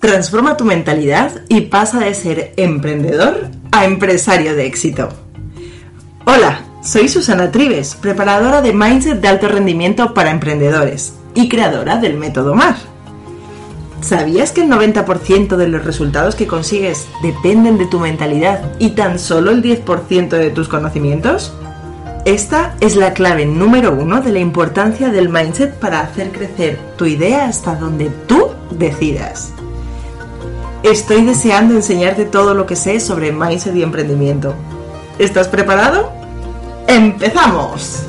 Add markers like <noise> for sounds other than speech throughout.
Transforma tu mentalidad y pasa de ser emprendedor a empresario de éxito. Hola, soy Susana Trives, preparadora de Mindset de alto rendimiento para emprendedores y creadora del método MAR. ¿Sabías que el 90% de los resultados que consigues dependen de tu mentalidad y tan solo el 10% de tus conocimientos? Esta es la clave número uno de la importancia del mindset para hacer crecer tu idea hasta donde tú decidas. Estoy deseando enseñarte todo lo que sé sobre mindset y emprendimiento. ¿Estás preparado? ¡Empezamos!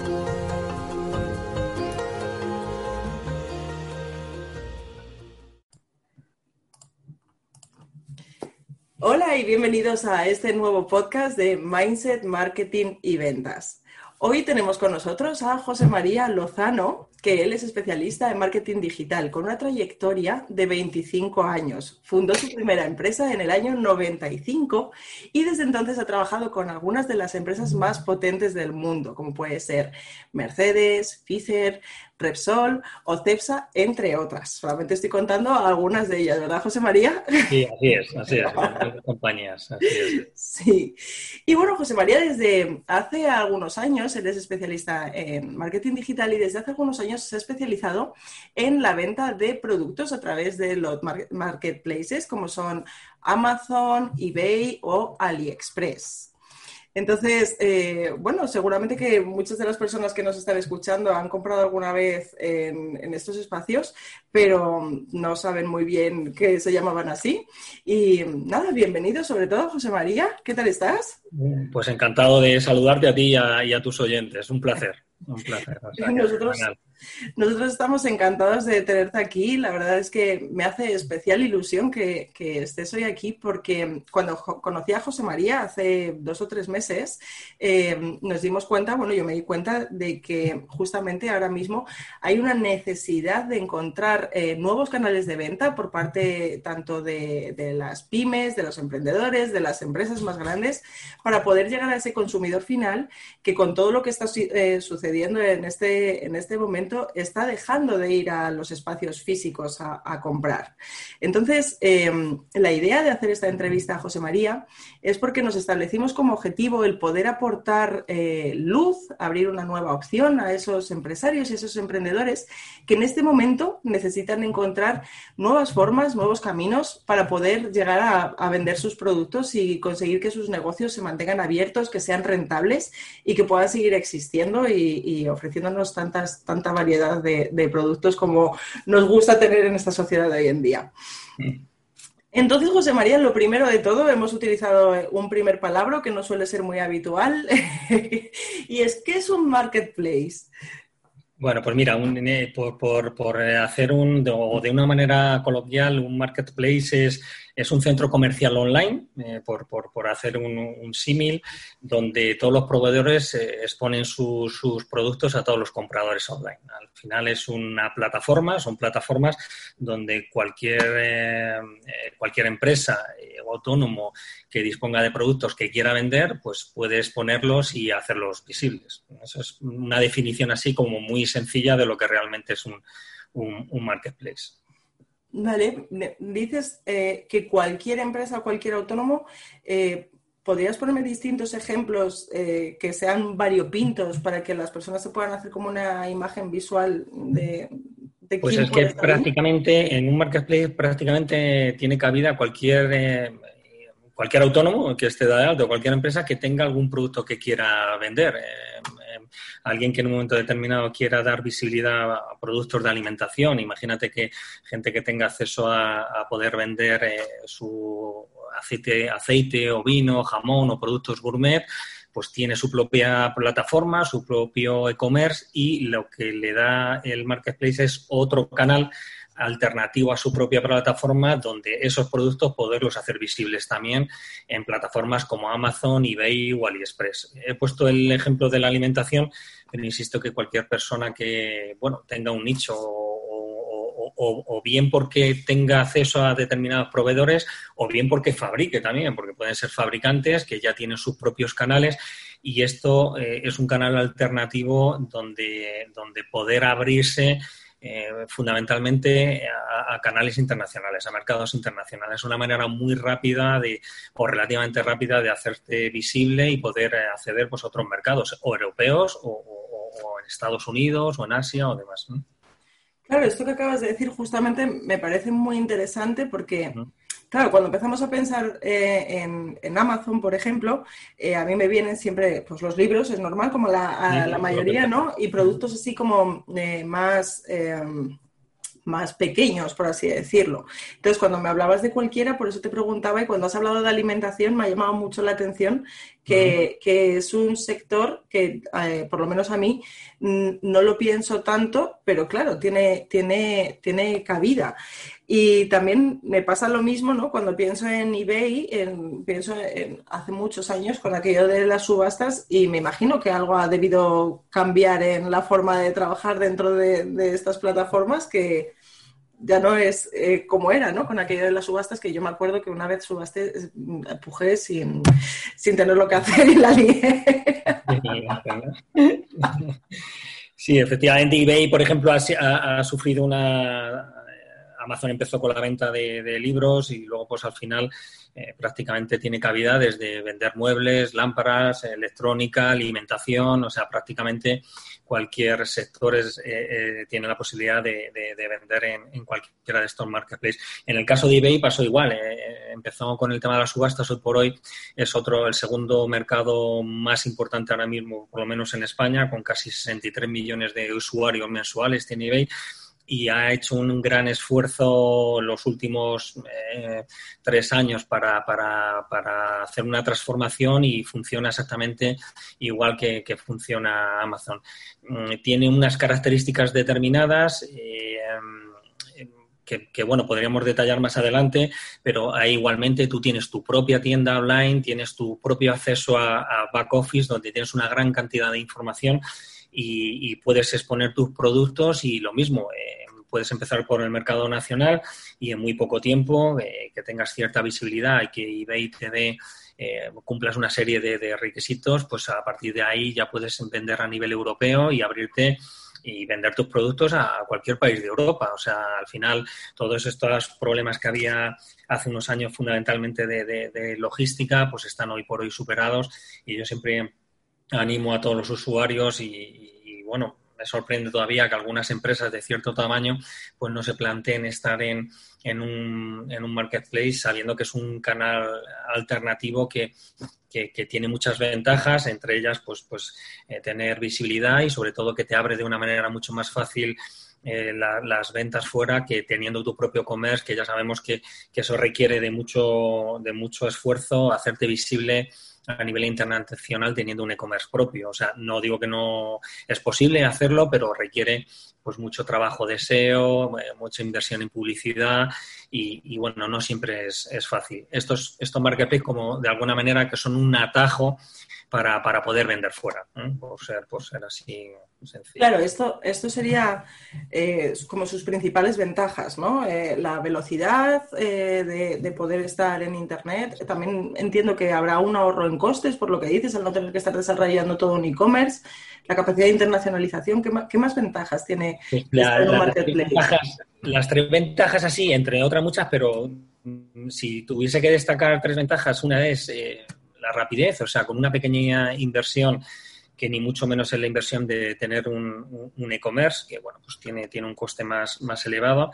Hola y bienvenidos a este nuevo podcast de Mindset, Marketing y Ventas. Hoy tenemos con nosotros a José María Lozano, que él es especialista en marketing digital con una trayectoria de 25 años. Fundó su primera empresa en el año 95 y desde entonces ha trabajado con algunas de las empresas más potentes del mundo, como puede ser Mercedes, Pfizer, Repsol o Cepsa, entre otras. Solamente estoy contando algunas de ellas, ¿verdad, José María? Sí, así es, así es, compañías. Así es. Sí. Y bueno, José María, desde hace algunos años, él es especialista en marketing digital y desde hace algunos años se ha especializado en la venta de productos a través de los marketplaces como son Amazon, eBay o AliExpress. Entonces, eh, bueno, seguramente que muchas de las personas que nos están escuchando han comprado alguna vez en, estos espacios, pero no saben muy bien que se llamaban así. Y nada, bienvenido sobre todo, José María. ¿Qué tal estás? Pues encantado de saludarte a ti y a, tus oyentes. Un placer. Un placer. nosotros, nosotros estamos encantados de tenerte aquí. La verdad es que me hace especial ilusión que, estés hoy aquí porque cuando conocí a José María hace dos o tres meses, eh, nos dimos cuenta, bueno, yo me di cuenta de que justamente ahora mismo hay una necesidad de encontrar eh, nuevos canales de venta por parte tanto de, las pymes, de los emprendedores, de las empresas más grandes, para poder llegar a ese consumidor final que con todo lo que está eh, sucediendo en este, en este momento, está dejando de ir a los espacios físicos a, comprar. Entonces, em, la idea de hacer esta entrevista a José María es porque nos establecimos como objetivo el poder aportar eh, luz, abrir una nueva opción a esos empresarios y esos emprendedores que en este momento necesitan encontrar nuevas formas, nuevos caminos para poder llegar a, vender sus productos y conseguir que sus negocios se mantengan abiertos, que sean rentables y que puedan seguir existiendo y, ofreciéndonos tantas, tanta variedad de, productos como nos gusta tener en esta sociedad de hoy en día. Entonces, José María, lo primero de todo, hemos utilizado un primer palabra que no suele ser muy habitual, <laughs> y es, ¿qué es un marketplace? Bueno, pues mira, eh, por, hacer un, o de una manera coloquial, un marketplace es es un centro comercial online, eh, por, hacer un, símil, donde todos los proveedores eh, exponen sus productos a todos los compradores online. Al final es una plataforma, son plataformas donde cualquier, eh, cualquier empresa o autónomo que disponga de productos que quiera vender, pues puede exponerlos y hacerlos visibles. Eso es una definición así como muy sencilla de lo que realmente es un marketplace. Vale, dices eh, que cualquier empresa cualquier autónomo, eh, ¿podrías ponerme distintos ejemplos eh, que sean variopintos para que las personas se puedan hacer como una imagen visual de... de pues es que prácticamente en un marketplace prácticamente tiene cabida cualquier cualquier autónomo que esté de alto, cualquier empresa que tenga algún producto que quiera vender alguien que en un momento determinado quiera dar visibilidad a productos de alimentación, imagínate que gente que tenga acceso a, poder vender eh, su aceite, aceite o vino, jamón o productos gourmet, pues tiene su propia plataforma, su propio e-commerce y lo que le da el marketplace es otro canal alternativo a su propia plataforma donde esos productos poderlos hacer visibles también en plataformas como Amazon, eBay o AliExpress. He puesto el ejemplo de la alimentación, pero insisto que cualquier persona que bueno tenga un nicho o, bien porque tenga acceso a determinados proveedores o bien porque fabrique también, porque pueden ser fabricantes que ya tienen sus propios canales y esto eh, es un canal alternativo donde, donde poder abrirse eh, fundamentalmente a, canales internacionales, a mercados internacionales. Es una manera muy rápida de, o relativamente rápida de hacerte visible y poder eh, acceder pues, a otros mercados, o europeos, o, en Estados Unidos, o en Asia, o demás. Claro, esto que acabas de decir justamente me parece muy interesante porque... Claro, cuando empezamos a pensar eh, en, Amazon, por ejemplo, eh, a mí me vienen siempre pues, los libros, es normal, como la, la mayoría, ¿no? Y productos así como eh, más más pequeños, por así decirlo. Entonces, cuando me hablabas de cualquiera, por eso te preguntaba, y cuando has hablado de alimentación, me ha llamado mucho la atención que, es un sector que, eh, por lo menos a mí, no lo pienso tanto, pero claro, tiene, tiene, tiene cabida. Y también me pasa lo mismo, ¿no? Cuando pienso en eBay, pienso en hace muchos años con aquello de las subastas y me imagino que algo ha debido cambiar en la forma de trabajar dentro de, estas plataformas que ya no es eh, como era, ¿no? Con aquello de las subastas que yo me acuerdo que una vez subasté, empujé sin, sin tener lo que hacer y la lié. <laughs> Sí, efectivamente, eBay, por ejemplo, ha sufrido una Amazon empezó con la venta de, libros y luego pues al final eh, prácticamente tiene cabida desde vender muebles, lámparas, electrónica, alimentación, o sea, prácticamente cualquier sector eh, eh, tiene la posibilidad de, vender en, cualquiera de estos marketplaces. En el caso de eBay pasó igual, empezó con el tema de las subastas, hoy por hoy es otro, el segundo mercado más importante ahora mismo, por lo menos en España, con casi 63 millones de usuarios mensuales tiene eBay y ha hecho un gran esfuerzo los últimos eh, tres años para, para, para, hacer una transformación y funciona exactamente igual que, funciona Amazon. Mm, tiene unas características determinadas. Eh, que, bueno, podríamos detallar más adelante, pero ahí igualmente tú tienes tu propia tienda online, tienes tu propio acceso a, back office, donde tienes una gran cantidad de información y, puedes exponer tus productos y lo mismo, eh, puedes empezar por el mercado nacional y en muy poco tiempo eh, que tengas cierta visibilidad y que eBay te dé eh, cumplas una serie de, requisitos, pues a partir de ahí ya puedes vender a nivel europeo y abrirte y vender tus productos a cualquier país de Europa. O sea, al final, todos estos problemas que había hace unos años fundamentalmente de, logística, pues están hoy por hoy superados y yo siempre animo a todos los usuarios y bueno, me sorprende todavía que algunas empresas de cierto tamaño pues no se planteen estar en, en, un, en un marketplace sabiendo que es un canal alternativo que, tiene muchas ventajas, entre ellas pues, pues eh, tener visibilidad y sobre todo que te abre de una manera mucho más fácil eh, las ventas fuera que teniendo tu propio comercio, que ya sabemos que, que, eso requiere de mucho, de mucho esfuerzo, hacerte visible a nivel internacional teniendo un e-commerce propio. O sea, no digo que no es posible hacerlo, pero requiere pues mucho trabajo de SEO, eh, mucha inversión en publicidad y, bueno, no siempre es, es, fácil. Estos, estos marketplaces como de alguna manera que son un atajo para, para poder vender fuera, por, ser, por ser así sencillo. Claro, esto, esto sería eh, como sus principales ventajas, ¿no? Eh, la velocidad eh, de, poder estar en Internet. También entiendo que habrá un ahorro en costes, por lo que dices, al no tener que estar desarrollando todo un e-commerce. La capacidad de internacionalización, ¿qué más, ventajas tiene las tres ventajas así, entre otras muchas, pero mm, si tuviese que destacar tres ventajas, una es la rapidez, o sea, con una pequeña inversión que ni mucho menos es la inversión de tener un, e-commerce, que bueno, pues tiene, tiene un coste más, más elevado,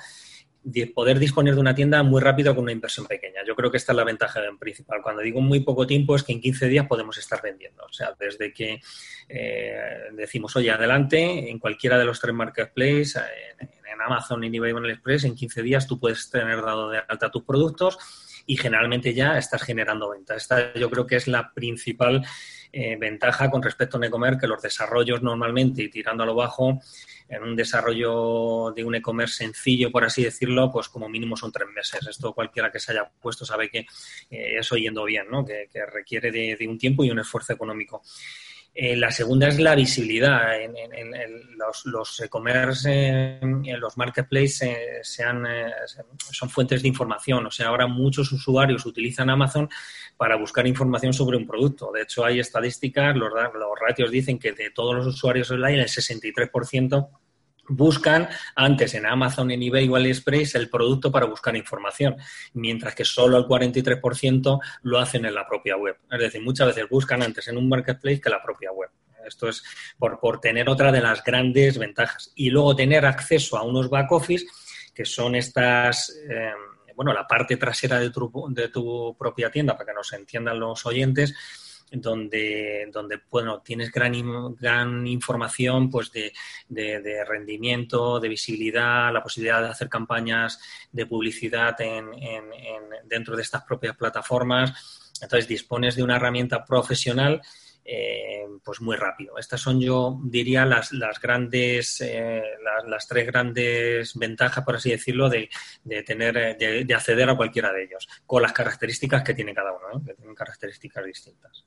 de poder disponer de una tienda muy rápido con una inversión pequeña. Yo creo que esta es la ventaja principal. Cuando digo muy poco tiempo es que en 15 días podemos estar vendiendo. O sea, desde que eh, decimos, oye, adelante, en cualquiera de los tres marketplaces, en, en Amazon, en eBay en AliExpress, en 15 días tú puedes tener dado de alta tus productos y generalmente ya estás generando ventas. Esta yo creo que es la principal eh, ventaja con respecto a un e-commerce que los desarrollos normalmente y tirando a lo bajo en un desarrollo de un e-commerce sencillo, por así decirlo, pues como mínimo son tres meses. Esto cualquiera que se haya puesto sabe que eh, eso yendo bien, ¿no? que, requiere de, un tiempo y un esfuerzo económico. Eh, la segunda es la visibilidad. En, los, e-commerce, en los marketplaces eh, son fuentes de información. O sea, ahora muchos usuarios utilizan Amazon para buscar información sobre un producto. De hecho, hay estadísticas, los, los ratios dicen que de todos los usuarios online, el 63% buscan antes en Amazon, en eBay o AliExpress el producto para buscar información, mientras que solo el 43% lo hacen en la propia web. Es decir, muchas veces buscan antes en un marketplace que la propia web. Esto es por, por tener otra de las grandes ventajas. Y luego tener acceso a unos back office, que son estas, eh, bueno, la parte trasera de tu, de tu propia tienda, para que nos entiendan los oyentes, donde, donde bueno, tienes gran, gran información pues de, de, rendimiento, de visibilidad, la posibilidad de hacer campañas de publicidad en, en, dentro de estas propias plataformas. Entonces dispones de una herramienta profesional eh, pues muy rápido. Estas son yo diría las, las grandes eh, las, tres grandes ventajas por así decirlo de, de tener de, de, acceder a cualquiera de ellos con las características que tiene cada uno, ¿eh? que tienen características distintas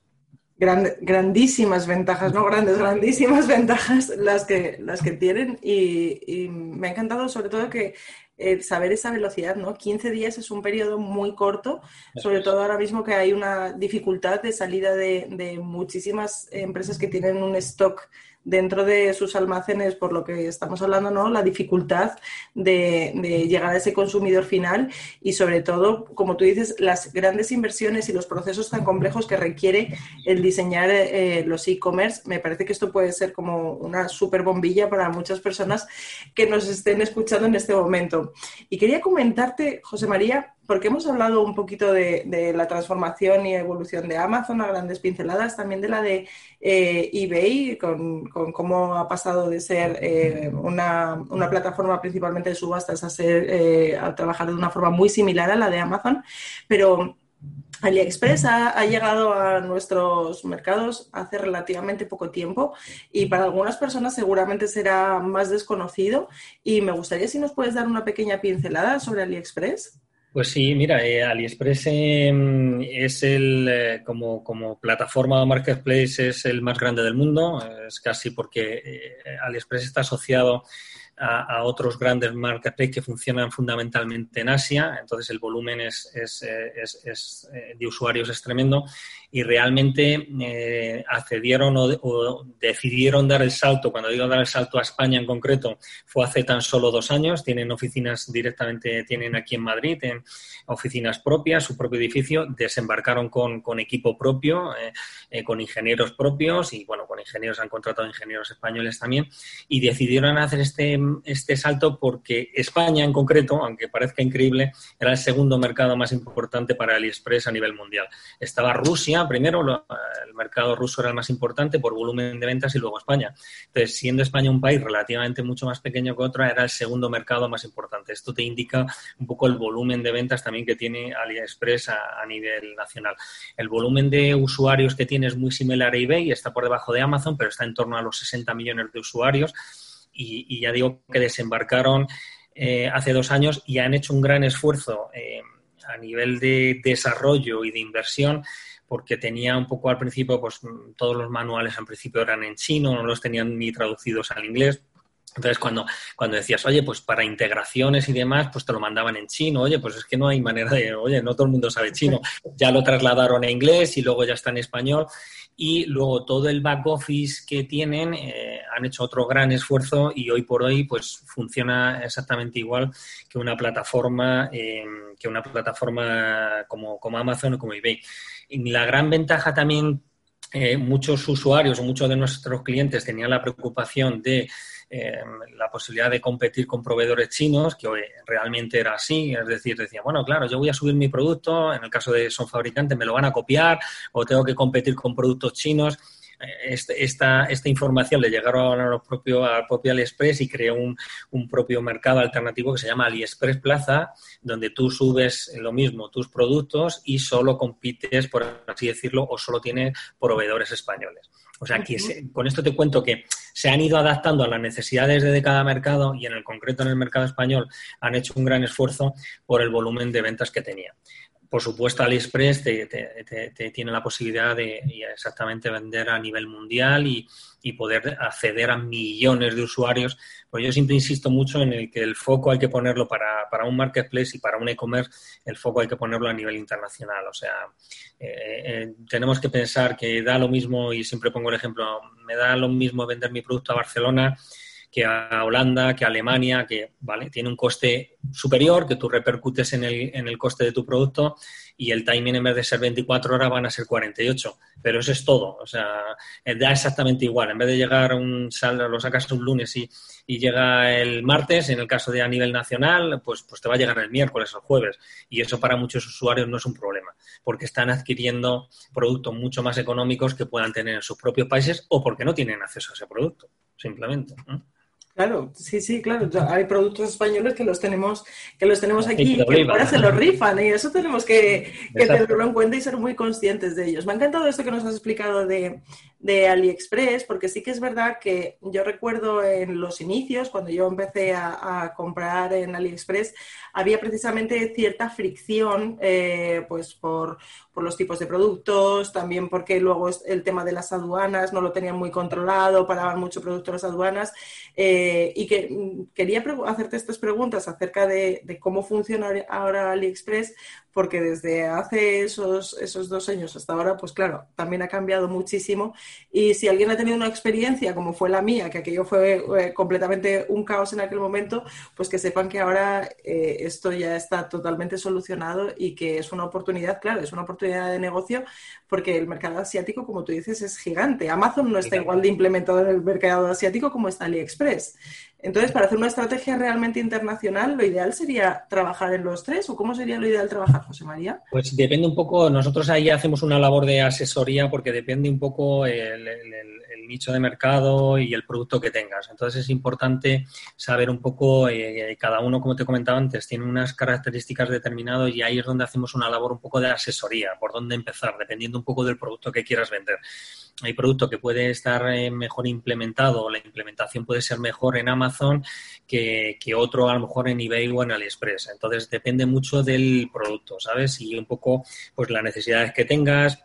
grandísimas ventajas, no grandes, grandísimas ventajas las que, las que tienen y, me ha encantado sobre todo que eh, saber esa velocidad, ¿no? 15 días es un periodo muy corto, sobre todo ahora mismo que hay una dificultad de salida de, de muchísimas empresas que tienen un stock dentro de sus almacenes, por lo que estamos hablando, ¿no? La dificultad de, llegar a ese consumidor final y sobre todo, como tú dices, las grandes inversiones y los procesos tan complejos que requiere el diseñar eh, los e-commerce. Me parece que esto puede ser como una super bombilla para muchas personas que nos estén escuchando en este momento. Y quería comentarte, José María, porque hemos hablado un poquito de, la transformación y evolución de Amazon a grandes pinceladas, también de la de eh, eBay, con, cómo ha pasado de ser eh, una, plataforma principalmente de subastas a, ser, eh, a trabajar de una forma muy similar a la de Amazon, pero AliExpress ha, llegado a nuestros mercados hace relativamente poco tiempo y para algunas personas seguramente será más desconocido y me gustaría si nos puedes dar una pequeña pincelada sobre AliExpress. Pues sí, mira, eh, AliExpress em, es el, eh, como, como plataforma marketplace, es el más grande del mundo, es casi porque eh, AliExpress está asociado a, otros grandes marketplaces que funcionan fundamentalmente en Asia, entonces el volumen es, es, es, de usuarios es tremendo. Y realmente eh, accedieron o, decidieron dar el salto, cuando digo dar el salto a España en concreto, fue hace tan solo dos años, tienen oficinas directamente, tienen aquí en Madrid, en oficinas propias, su propio edificio, desembarcaron con, con equipo propio, eh, eh, con ingenieros propios. Y bueno, con ingenieros han contratado ingenieros españoles también. Y decidieron hacer este, este salto porque España en concreto, aunque parezca increíble, era el segundo mercado más importante para AliExpress a nivel mundial. Estaba Rusia, primero el mercado ruso era el más importante por volumen de ventas y luego España. Entonces, siendo España un país relativamente mucho más pequeño que otro, era el segundo mercado más importante. Esto te indica un poco el volumen de ventas también que tiene AliExpress a, nivel nacional. El volumen de usuarios que tiene es muy similar a eBay, está por debajo de Amazon, pero está en torno a los 60 millones de usuarios. Y, ya digo que desembarcaron eh, hace dos años y han hecho un gran esfuerzo eh, a nivel de desarrollo y de inversión porque tenía un poco al principio, pues todos los manuales en principio eran en chino, no los tenían ni traducidos al inglés. Entonces, cuando, cuando decías, oye, pues para integraciones y demás, pues te lo mandaban en chino, oye, pues es que no hay manera de, oye, no todo el mundo sabe chino. <laughs> Ya lo trasladaron a inglés y luego ya está en español. Y luego todo el back office que tienen eh, han hecho otro gran esfuerzo y hoy por hoy pues funciona exactamente igual que una plataforma, eh, que una plataforma como, como Amazon o como eBay la gran ventaja también, eh, muchos usuarios o muchos de nuestros clientes tenían la preocupación de eh, la posibilidad de competir con proveedores chinos, que hoy realmente era así, es decir, decía, bueno, claro, yo voy a subir mi producto, en el caso de son fabricantes me lo van a copiar o tengo que competir con productos chinos. Este, esta, esta, información le llegaron a los propios, al propio AliExpress y creó un, un, propio mercado alternativo que se llama AliExpress Plaza, donde tú subes lo mismo tus productos y solo compites, por así decirlo, o solo tienes proveedores españoles. O sea, que con esto te cuento que se han ido adaptando a las necesidades de cada mercado y en el concreto en el mercado español han hecho un gran esfuerzo por el volumen de ventas que tenía por supuesto, AliExpress te, tiene la posibilidad de exactamente vender a nivel mundial y, poder acceder a millones de usuarios. Pues yo siempre insisto mucho en el que el foco hay que ponerlo para, un marketplace y para un e-commerce, el foco hay que ponerlo a nivel internacional. O sea, eh, eh, tenemos que pensar que da lo mismo, y siempre pongo el ejemplo, me da lo mismo vender mi producto a Barcelona que a Holanda, que a Alemania, que vale, tiene un coste superior, que tú repercutes en el, en el coste de tu producto y el timing en vez de ser 24 horas van a ser 48. Pero eso es todo. O sea, eh, da exactamente igual. En vez de llegar un sal, lo sacas un lunes y, y llega el martes, en el caso de a nivel nacional, pues, pues te va a llegar el miércoles o el jueves. Y eso para muchos usuarios no es un problema, porque están adquiriendo productos mucho más económicos que puedan tener en sus propios países o porque no tienen acceso a ese producto, simplemente. Claro, sí, sí, claro. Hay productos españoles que los tenemos, que los tenemos aquí y que ahora se los rifan y eso tenemos que, tenerlo en cuenta y ser muy conscientes de ellos. Me ha encantado esto que nos has explicado de, de AliExpress, porque sí que es verdad que yo recuerdo en los inicios, cuando yo empecé a, comprar en AliExpress, había precisamente cierta fricción eh, pues por, los tipos de productos, también porque luego el tema de las aduanas no lo tenían muy controlado, paraban mucho producto las aduanas, eh, y que mm, quería hacerte estas preguntas acerca de, de cómo funciona ahora AliExpress, porque desde hace esos, esos dos años hasta ahora, pues claro, también ha cambiado muchísimo. Y si alguien ha tenido una experiencia como fue la mía, que aquello fue eh, completamente un caos en aquel momento, pues que sepan que ahora eh, esto ya está totalmente solucionado y que es una oportunidad, claro, es una oportunidad de negocio porque el mercado asiático, como tú dices, es gigante. Amazon no está igual de implementado en el mercado asiático como está AliExpress. Entonces, para hacer una estrategia realmente internacional, ¿lo ideal sería trabajar en los tres o cómo sería lo ideal trabajar, José María? Pues depende un poco, nosotros ahí hacemos una labor de asesoría porque depende un poco el, nicho de mercado y el producto que tengas. Entonces es importante saber un poco, eh, cada uno, como te comentaba antes, tiene unas características determinadas y ahí es donde hacemos una labor un poco de asesoría, por dónde empezar, dependiendo un poco del producto que quieras vender hay producto que puede estar eh, mejor implementado, la implementación puede ser mejor en Amazon que, que, otro a lo mejor en eBay o en AliExpress. Entonces depende mucho del producto, ¿sabes? Y un poco pues las necesidades que tengas,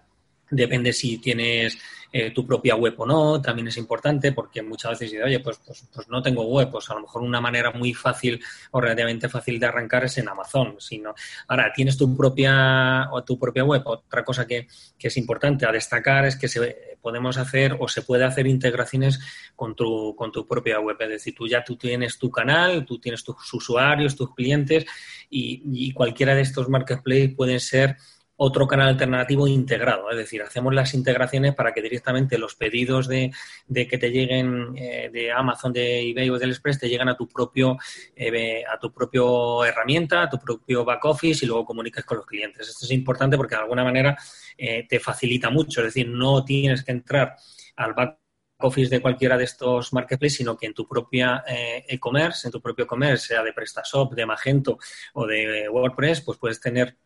depende si tienes eh, tu propia web o no, también es importante porque muchas veces dices, oye, pues, pues, pues, no tengo web, pues a lo mejor una manera muy fácil o relativamente fácil de arrancar es en Amazon. Sino, ahora, tienes tu propia, o tu propia web, otra cosa que, que es importante a destacar es que se, podemos hacer o se puede hacer integraciones con tu, con tu propia web. Es decir, tú ya tú tienes tu canal, tú tienes tus usuarios, tus clientes y, y cualquiera de estos marketplaces pueden ser otro canal alternativo integrado. Es decir, hacemos las integraciones para que directamente los pedidos de, que te lleguen eh, de Amazon, de eBay o del Express te lleguen a tu propio eh, a tu propio herramienta, a tu propio back office y luego comuniques con los clientes. Esto es importante porque de alguna manera eh, te facilita mucho. Es decir, no tienes que entrar al back office de cualquiera de estos marketplaces, sino que en tu propia e-commerce, en tu propio commerce, sea de PrestaShop, de Magento o de WordPress, pues puedes tener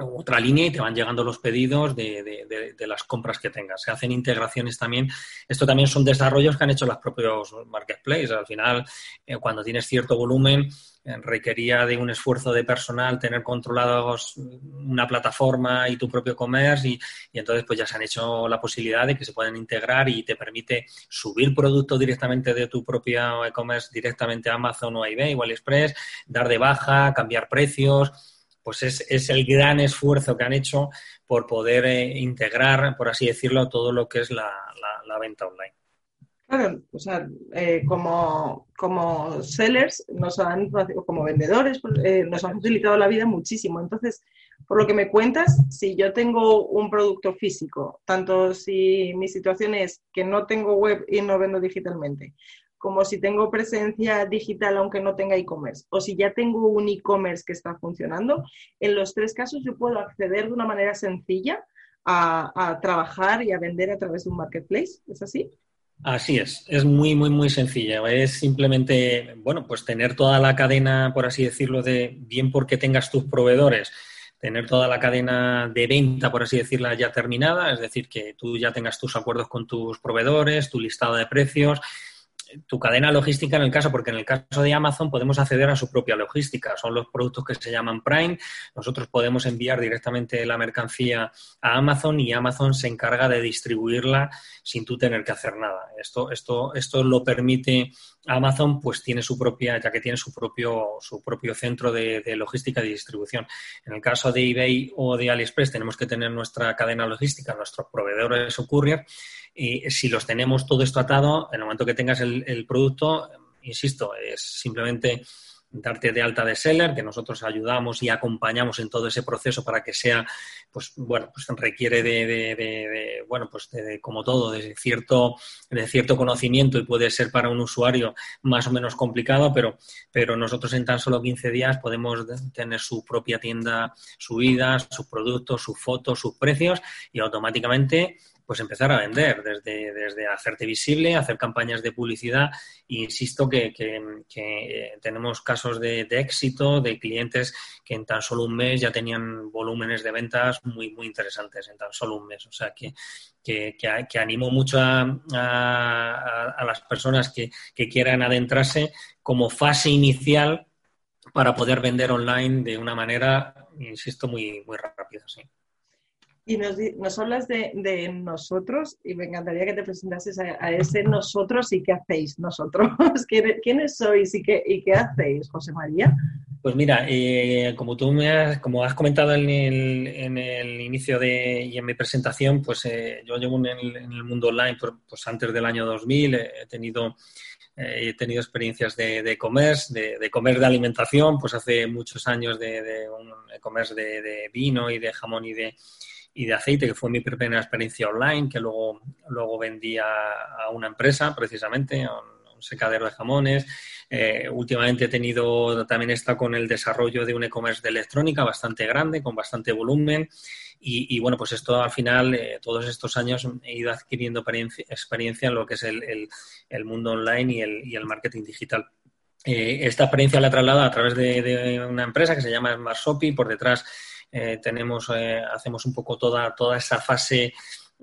otra línea y te van llegando los pedidos de, de, las compras que tengas. Se hacen integraciones también. Esto también son desarrollos que han hecho los propios marketplaces. Al final, eh, cuando tienes cierto volumen, eh, requería de un esfuerzo de personal tener controlados una plataforma y tu propio comercio y, y, entonces pues ya se han hecho la posibilidad de que se puedan integrar y te permite subir productos directamente de tu propia e-commerce directamente a Amazon o a eBay o AliExpress, dar de baja, cambiar precios pues es, el gran esfuerzo que han hecho por poder eh, integrar, por así decirlo, todo lo que es la, venta online. Claro, o sea, eh, como, como sellers, nos han, como vendedores, pues, eh, nos han facilitado la vida muchísimo. Entonces, por lo que me cuentas, si yo tengo un producto físico, tanto si mi situación es que no tengo web y no vendo digitalmente, como si tengo presencia digital aunque no tenga e-commerce, o si ya tengo un e-commerce que está funcionando, en los tres casos yo puedo acceder de una manera sencilla a, trabajar y a vender a través de un marketplace. ¿Es así? Así es, es muy, muy, muy sencilla. Es simplemente, bueno, pues tener toda la cadena, por así decirlo, de bien porque tengas tus proveedores, tener toda la cadena de venta, por así decirla, ya terminada, es decir, que tú ya tengas tus acuerdos con tus proveedores, tu listado de precios, tu cadena logística en el caso, porque en el caso de Amazon podemos acceder a su propia logística. Son los productos que se llaman Prime. Nosotros podemos enviar directamente la mercancía a Amazon y Amazon se encarga de distribuirla sin tú tener que hacer nada. Esto, esto, esto lo permite Amazon, pues tiene su propia, ya que tiene su propio, su propio centro de, de logística y distribución. En el caso de eBay o de AliExpress tenemos que tener nuestra cadena logística, nuestros proveedores o courier y si los tenemos todo esto atado, en el momento que tengas el, producto, insisto, es simplemente darte de alta de seller, que nosotros ayudamos y acompañamos en todo ese proceso para que sea, pues bueno, pues requiere de, bueno, pues como todo, de cierto, de cierto conocimiento y puede ser para un usuario más o menos complicado, pero, pero nosotros en tan solo 15 días podemos tener su propia tienda subida, sus productos, sus fotos, sus precios y automáticamente pues empezar a vender, desde, desde hacerte visible, hacer campañas de publicidad. E insisto que, que, tenemos casos de, éxito de clientes que en tan solo un mes ya tenían volúmenes de ventas muy, muy interesantes, en tan solo un mes. O sea que, que, animo mucho a, a, las personas que, quieran adentrarse como fase inicial para poder vender online de una manera, insisto, muy, muy rápida. Sí y nos, hablas de, nosotros y me encantaría que te presentases a, ese nosotros y qué hacéis nosotros. <laughs> ¿Quiénes sois y qué, y qué hacéis, José María? Pues mira, eh, como tú me has, como has comentado en el, en el inicio de, y en mi presentación, pues eh, yo llevo en el, mundo online pues, antes del año 2000, he tenido eh, he tenido experiencias de de, de, comer de alimentación, pues hace muchos años de, de e-commerce de, vino y de jamón y de, y de aceite, que fue mi primera experiencia online, que luego, luego vendí a, una empresa precisamente, a un, secadero de jamones. Eh, últimamente he tenido, también está con el desarrollo de un e-commerce de electrónica bastante grande, con bastante volumen. Y, bueno, pues esto al final, eh, todos estos años he ido adquiriendo experiencia, en lo que es el, el, mundo online y el, y el marketing digital. Eh, esta experiencia la he trasladado a través de, de, una empresa que se llama Smart Shopping. Por detrás eh, tenemos, eh, hacemos un poco toda, toda esa fase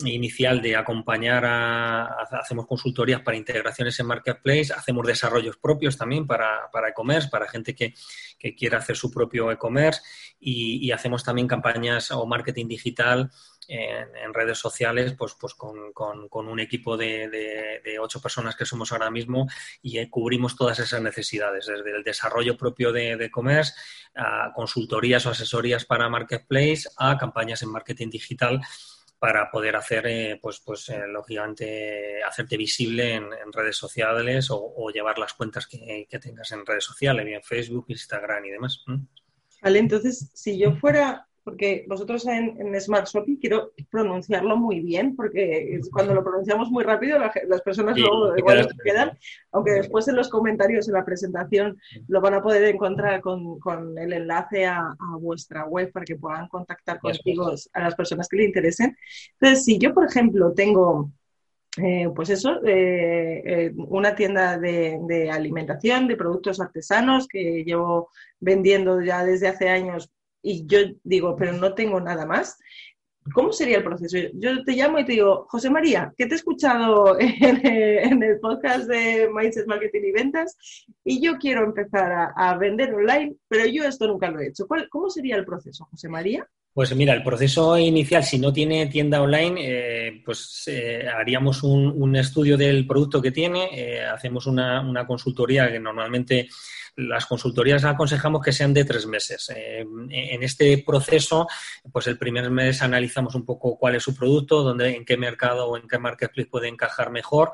inicial de acompañar a, hacemos consultorías para integraciones en marketplace, hacemos desarrollos propios también para, para e-commerce, para gente que, que quiera hacer su propio e-commerce y, hacemos también campañas o marketing digital en, redes sociales pues, pues con, con, un equipo de, de, ocho personas que somos ahora mismo y eh, cubrimos todas esas necesidades, desde el desarrollo propio de e-commerce a consultorías o asesorías para marketplace a campañas en marketing digital para poder hacer, eh, pues, pues eh, lógicamente, hacerte visible en, redes sociales o, llevar las cuentas que, tengas en redes sociales, bien Facebook, Instagram y demás. Vale, entonces, si yo fuera porque vosotros en, Smart Shopping quiero pronunciarlo muy bien, porque cuando lo pronunciamos muy rápido las personas luego igual se quedan, aunque después en los comentarios en la presentación lo van a poder encontrar con, el enlace a, vuestra web para que puedan contactar contigo a las personas que le interesen. Entonces, si yo, por ejemplo, tengo... Eh, pues eso, eh, eh, una tienda de, de, alimentación, de productos artesanos que llevo vendiendo ya desde hace años y yo digo, pero no tengo nada más, ¿cómo sería el proceso? Yo te llamo y te digo, José María, que te he escuchado <laughs> en, el podcast de Mindset Marketing y Ventas y yo quiero empezar a, vender online, pero yo esto nunca lo he hecho. ¿Cómo sería el proceso, José María? Pues mira, el proceso inicial, si no tiene tienda online, eh, pues eh, haríamos un, estudio del producto que tiene, eh, hacemos una, una, consultoría que normalmente las consultorías aconsejamos que sean de tres meses. en este proceso, pues el primer mes analizamos un poco cuál es su producto, dónde, en qué mercado o en qué marketplace puede encajar mejor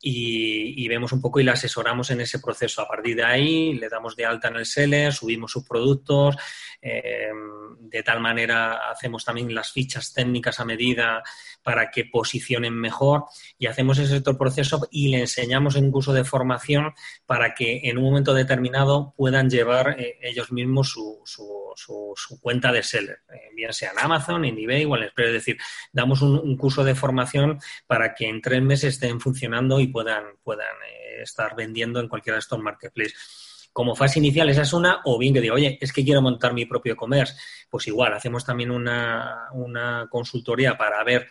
y, vemos un poco y le asesoramos en ese proceso. A partir de ahí le damos de alta en el seller, subimos sus productos, eh, de tal manera hacemos también las fichas técnicas a medida para que posicionen mejor y hacemos ese proceso y le enseñamos en curso de formación para que en un momento determinado puedan llevar eh, ellos mismos su, su, cuenta de seller, eh, bien sea en Amazon, en eBay o en Es decir, damos un, curso de formación para que en tres meses estén funcionando y puedan, puedan eh, estar vendiendo en cualquiera de estos marketplaces. Como fase inicial, esa es una, o bien que digo, oye, es que quiero montar mi propio e-commerce, pues igual, hacemos también una, una consultoría para ver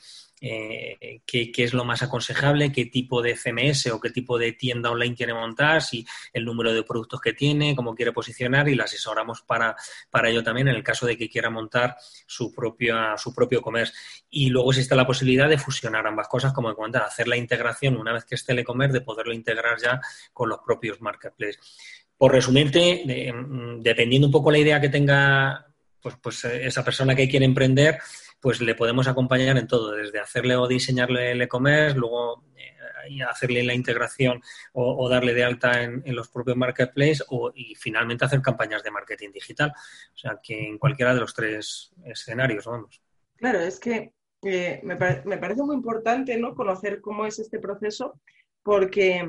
eh, qué, es lo más aconsejable, qué tipo de CMS o qué tipo de tienda online quiere montar, si el número de productos que tiene, cómo quiere posicionar y la asesoramos para, para ello también en el caso de que quiera montar su, propia, su propio commerce. Y luego existe la posibilidad de fusionar ambas cosas, como he comentado, hacer la integración una vez que esté el e-commerce, de poderlo integrar ya con los propios marketplaces. Por resumirte, mm, dependiendo un poco la idea que tenga pues, pues esa persona que quiere emprender, pues le podemos acompañar en todo, desde hacerle o diseñarle el e-commerce, luego eh, hacerle la integración o, darle de alta en, los propios marketplaces o, y finalmente hacer campañas de marketing digital. O sea, que en cualquiera de los tres escenarios, vamos. Claro, es que eh, me, me, parece muy importante ¿no? conocer cómo es este proceso porque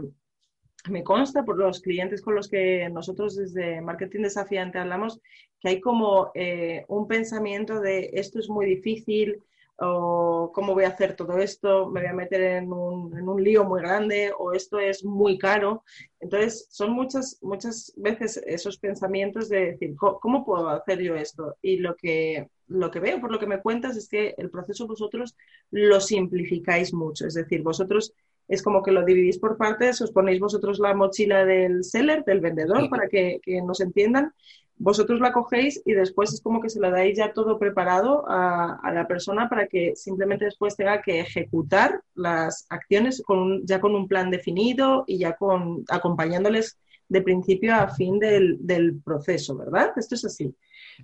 me consta por los clientes con los que nosotros desde Marketing Desafiante hablamos que hay como eh, un pensamiento de esto es muy difícil o cómo voy a hacer todo esto, me voy a meter en un, lío muy grande o esto es muy caro. Entonces, son muchas, muchas veces esos pensamientos de decir, ¿cómo, puedo hacer yo esto? Y lo que, lo que veo, por lo que me cuentas, es que el proceso vosotros lo simplificáis mucho. Es decir, vosotros es como que lo dividís por partes, os ponéis vosotros la mochila del seller, del vendedor, para que, nos entiendan. Vosotros la cogéis y después es como que se lo dais ya todo preparado a, la persona para que simplemente después tenga que ejecutar las acciones con ya con un plan definido y ya con acompañándoles de principio a fin del, del proceso, ¿verdad? Esto es así.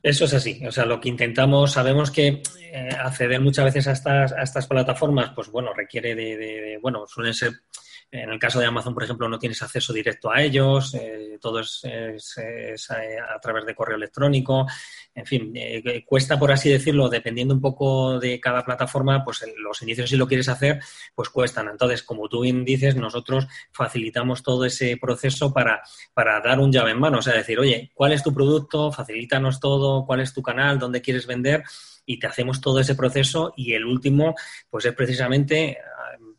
Eso es así. O sea, lo que intentamos, sabemos que eh, acceder muchas veces a estas, a estas plataformas, pues bueno, requiere de, bueno, suelen ser en el caso de Amazon, por ejemplo, no tienes acceso directo a ellos, eh, todo es, eh, a través de correo electrónico. En fin, eh, cuesta, por así decirlo, dependiendo un poco de cada plataforma, pues los inicios, si lo quieres hacer, pues cuestan. Entonces, como tú bien dices, nosotros facilitamos todo ese proceso para, para dar un llave en mano. O sea, decir, oye, ¿cuál es tu producto? Facilítanos todo, ¿cuál es tu canal? ¿Dónde quieres vender? Y te hacemos todo ese proceso y el último pues es precisamente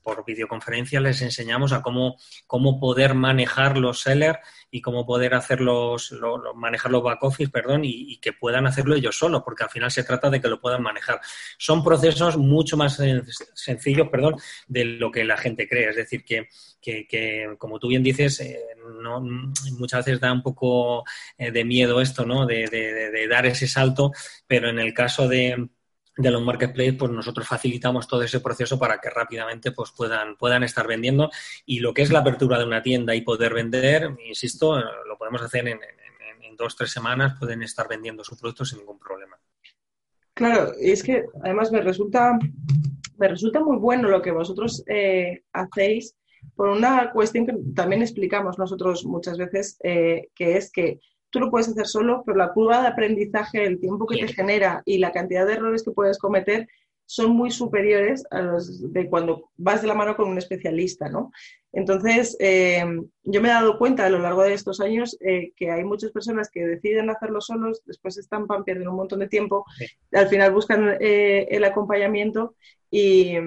por videoconferencia les enseñamos a cómo, cómo poder manejar los sellers y cómo poder hacerlos, manejar los back office, perdón, y, que puedan hacerlo ellos solos, porque al final se trata de que lo puedan manejar. Son procesos mucho más sencillos, perdón, de lo que la gente cree. Es decir, que, que, como tú bien dices, eh, no, muchas veces da un poco eh, de miedo esto, ¿no? de dar ese salto, pero en el caso de de los marketplaces, pues nosotros facilitamos todo ese proceso para que rápidamente pues puedan, puedan estar vendiendo. Y lo que es la apertura de una tienda y poder vender, insisto, lo podemos hacer en, en, dos, tres semanas, pueden estar vendiendo su producto sin ningún problema. Claro, y es que además me resulta, me resulta muy bueno lo que vosotros eh, hacéis por una cuestión que también explicamos nosotros muchas veces, eh, que es que tú lo puedes hacer solo, pero la curva de aprendizaje, el tiempo que te genera y la cantidad de errores que puedes cometer son muy superiores a los de cuando vas de la mano con un especialista, ¿no? Entonces, eh, yo me he dado cuenta a lo largo de estos años eh, que hay muchas personas que deciden hacerlo solos, después están pierden un montón de tiempo, al final buscan eh, el acompañamiento y,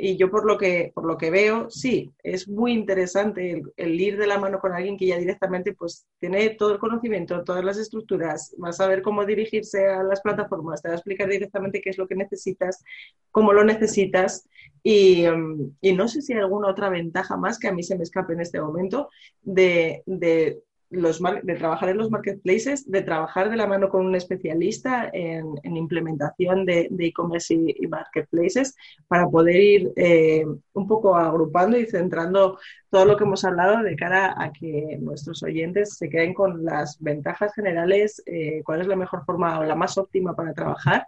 y yo por lo que, por lo que veo, sí, es muy interesante el, ir de la mano con alguien que ya directamente pues tiene todo el conocimiento, todas las estructuras, va a saber cómo dirigirse a las plataformas, te va a explicar directamente qué es lo que necesitas, cómo lo necesitas. Y, mm, no sé si hay alguna otra ventaja más que a mí se me escape en este momento de los, de trabajar en los marketplaces, de trabajar de la mano con un especialista en, implementación de e-commerce y, marketplaces para poder ir eh, un poco agrupando y centrando todo lo que hemos hablado de cara a que nuestros oyentes se queden con las ventajas generales, eh, cuál es la mejor forma o la más óptima para trabajar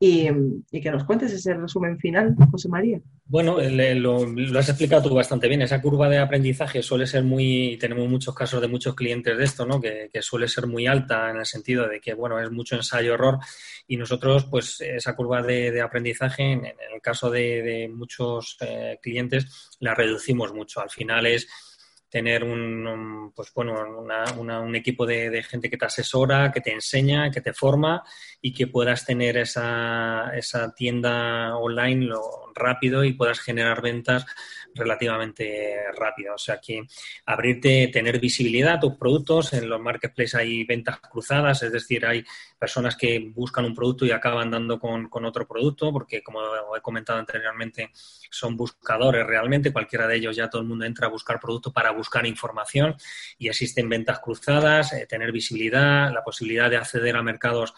y, que nos cuentes ese resumen final, José María. Bueno, lo, has explicado tú bastante bien. Esa curva de aprendizaje suele ser muy, tenemos muchos casos de muchos clientes de esto, ¿no? Que, suele ser muy alta en el sentido de que, bueno, es mucho ensayo-error y nosotros, pues, esa curva de, aprendizaje, en, el caso de, muchos eh, clientes, la reducimos mucho. Al final es tener un, pues bueno, un equipo de, gente que te asesora, que te enseña, que te forma y que puedas tener esa, esa tienda online lo rápido y puedas generar ventas relativamente rápido. O sea que abrirte, tener visibilidad a tus productos. En los marketplaces hay ventas cruzadas, es decir, hay personas que buscan un producto y acaban dando con, otro producto, porque como he comentado anteriormente, son buscadores realmente. Cualquiera de ellos ya todo el mundo entra a buscar producto para buscar información y existen ventas cruzadas, eh, tener visibilidad, la posibilidad de acceder a mercados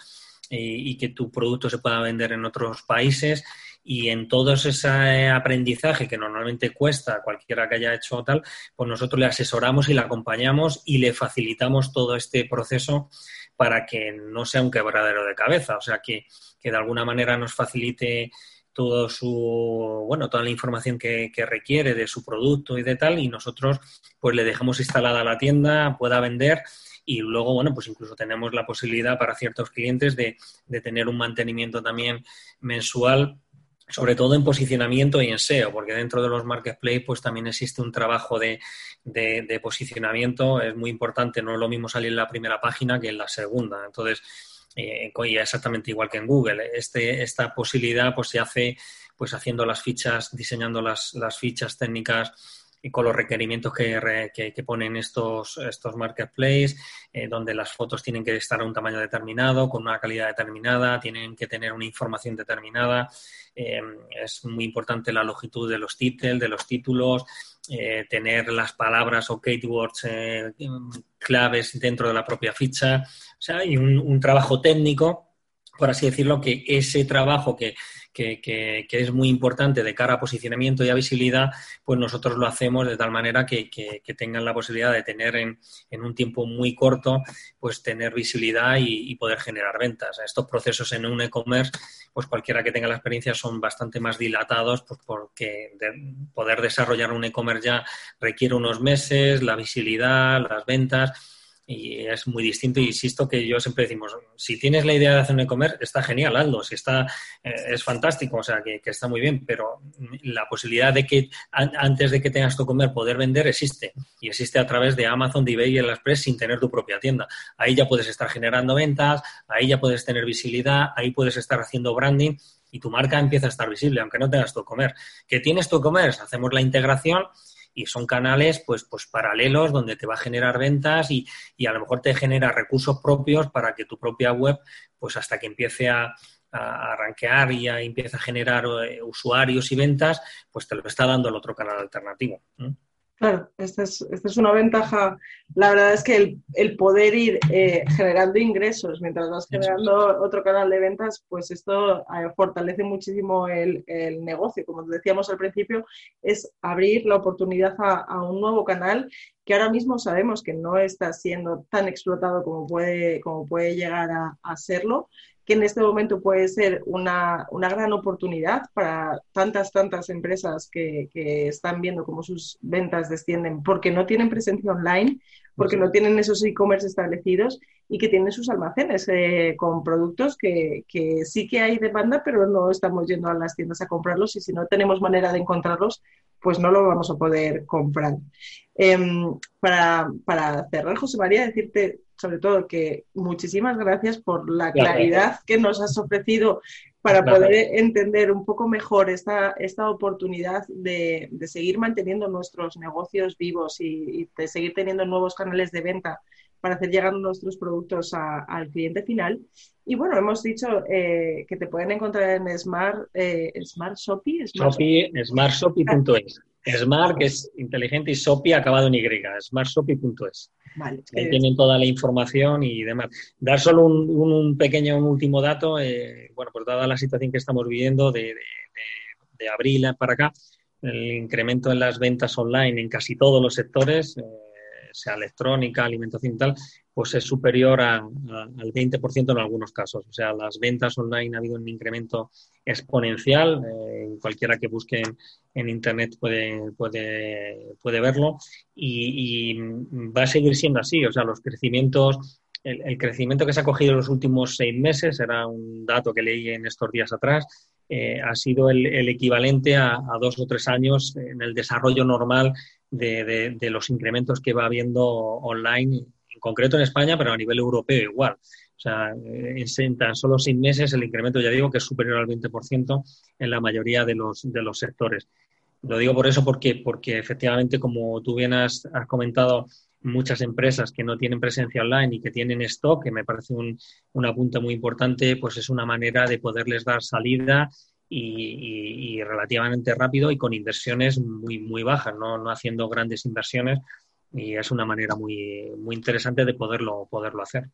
eh, y que tu producto se pueda vender en otros países y en todo ese aprendizaje que normalmente cuesta cualquiera que haya hecho tal, pues nosotros le asesoramos y le acompañamos y le facilitamos todo este proceso para que no sea un quebradero de cabeza, o sea, que, de alguna manera nos facilite todo su, bueno, toda la información que, requiere de su producto y de tal, y nosotros pues le dejamos instalada la tienda, pueda vender y luego, bueno, pues incluso tenemos la posibilidad para ciertos clientes de, de tener un mantenimiento también mensual sobre todo en posicionamiento y en SEO, porque dentro de los marketplaces pues también existe un trabajo de, posicionamiento, es muy importante, no es lo mismo salir en la primera página que en la segunda. Entonces, eh, exactamente igual que en Google, este, esta posibilidad pues se hace pues haciendo las fichas, diseñando las, las fichas técnicas y con los requerimientos que, que, ponen estos, estos marketplaces, eh, donde las fotos tienen que estar a un tamaño determinado, con una calidad determinada, tienen que tener una información determinada. Eh, es muy importante la longitud de los títulos, de los títulos, eh, tener las palabras o keywords claves dentro de la propia ficha. O sea, hay un trabajo técnico por así decirlo, que ese trabajo que, que, es muy importante de cara a posicionamiento y a visibilidad, pues nosotros lo hacemos de tal manera que, tengan la posibilidad de tener en, un tiempo muy corto, pues tener visibilidad y, poder generar ventas. Estos procesos en un e-commerce, pues cualquiera que tenga la experiencia son bastante más dilatados, pues porque poder desarrollar un e-commerce ya requiere unos meses, la visibilidad, las ventas y es muy distinto. Insisto que yo siempre decimos, si tienes la idea de hacer un e-commerce, está genial, Aldo, si está, eh, es fantástico, o sea, que, está muy bien, pero la posibilidad de que antes de que tengas tu comer poder vender existe. Y existe a través de Amazon, de eBay y el Express sin tener tu propia tienda. Ahí ya puedes estar generando ventas, ahí ya puedes tener visibilidad, ahí puedes estar haciendo branding y tu marca empieza a estar visible, aunque no tengas tu comer. ¿Que tienes tu comer? Hacemos la integración y son canales pues, pues paralelos donde te va a generar ventas y, y a lo mejor te genera recursos propios para que tu propia web, pues hasta que empiece a, a arranquear y a empiece a generar eh, usuarios y ventas, pues te lo está dando el otro canal alternativo. Claro, esta es, esta es una ventaja. La verdad es que el, poder ir eh, generando ingresos mientras vas generando otro canal de ventas, pues esto eh, fortalece muchísimo el, negocio. Como decíamos al principio, es abrir la oportunidad a, un nuevo canal que ahora mismo sabemos que no está siendo tan explotado como puede, como puede llegar a serlo que en este momento puede ser una, gran oportunidad para tantas, tantas empresas que, están viendo cómo sus ventas descienden porque no tienen presencia online, porque no tienen esos e-commerce establecidos y que tienen sus almacenes eh, con productos que, sí que hay demanda, pero no estamos yendo a las tiendas a comprarlos y si no tenemos manera de encontrarlos, pues no lo vamos a poder comprar. Em, para, para cerrar, José María, decirte sobre todo que muchísimas gracias por la claridad que nos has ofrecido para poder entender un poco mejor esta, esta oportunidad de, seguir manteniendo nuestros negocios vivos y, de seguir teniendo nuevos canales de venta para hacer llegar nuestros productos al cliente final. Y bueno, hemos dicho eh, que te pueden encontrar en Smart, eh, Smart Shopee. Smart smartshopee.es. Smart, que es inteligente, y Shopee acabado en Y, smartshopee.es. Vale, Ahí tienen toda la información y demás. Dar solo un, pequeño último dato, eh, bueno, pues dada la situación que estamos viviendo de, abril para acá, el incremento en las ventas online en casi todos los sectores, eh, sea electrónica, alimentación y tal, pues es superior al 20% en algunos casos. O sea, las ventas online ha habido un incremento exponencial. Eh, cualquiera que busque en, Internet puede, puede, puede verlo. Y, va a seguir siendo así. O sea, los crecimientos, el, crecimiento que se ha cogido en los últimos seis meses, era un dato que leí en estos días atrás, eh, ha sido el, equivalente a, dos o tres años en el desarrollo normal de, de, los incrementos que va habiendo online, concreto en España, pero a nivel europeo igual. O sea, en tan solo seis meses el incremento, ya digo, que es superior al 20% en la mayoría de los, de los sectores. Lo digo por eso porque, porque efectivamente, como tú bien has, comentado, muchas empresas que no tienen presencia online y que tienen stock, que me parece un, un apunte muy importante, pues es una manera de poderles dar salida y, relativamente rápido y con inversiones muy, muy bajas, ¿no? no haciendo grandes inversiones y es una manera muy, muy interesante de poderlo, poderlo hacer.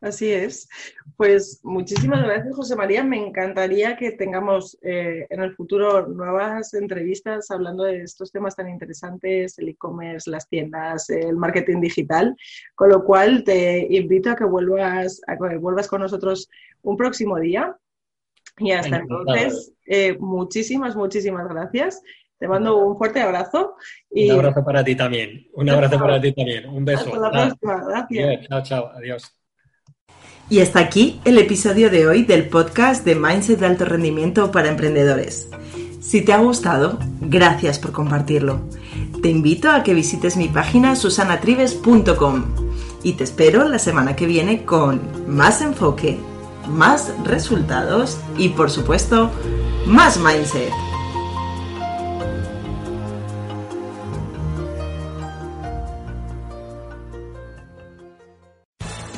Así es. Pues muchísimas gracias, José María. Me encantaría que tengamos eh, en el futuro nuevas entrevistas hablando de estos temas tan interesantes, el e-commerce, las tiendas, el marketing digital. Con lo cual te invito a que vuelvas, a que vuelvas con nosotros un próximo día. Y hasta entonces, eh, muchísimas, muchísimas gracias. Te mando un fuerte abrazo. Y... Un abrazo para ti también. Un abrazo para ti también. Un beso. Hasta la próxima. Gracias. chao, chao. Adiós. Y hasta aquí el episodio de hoy del podcast de Mindset de Alto Rendimiento para Emprendedores. Si te ha gustado, gracias por compartirlo. Te invito a que visites mi página susanatrives.com y te espero la semana que viene con más enfoque, más resultados y por supuesto, más mindset.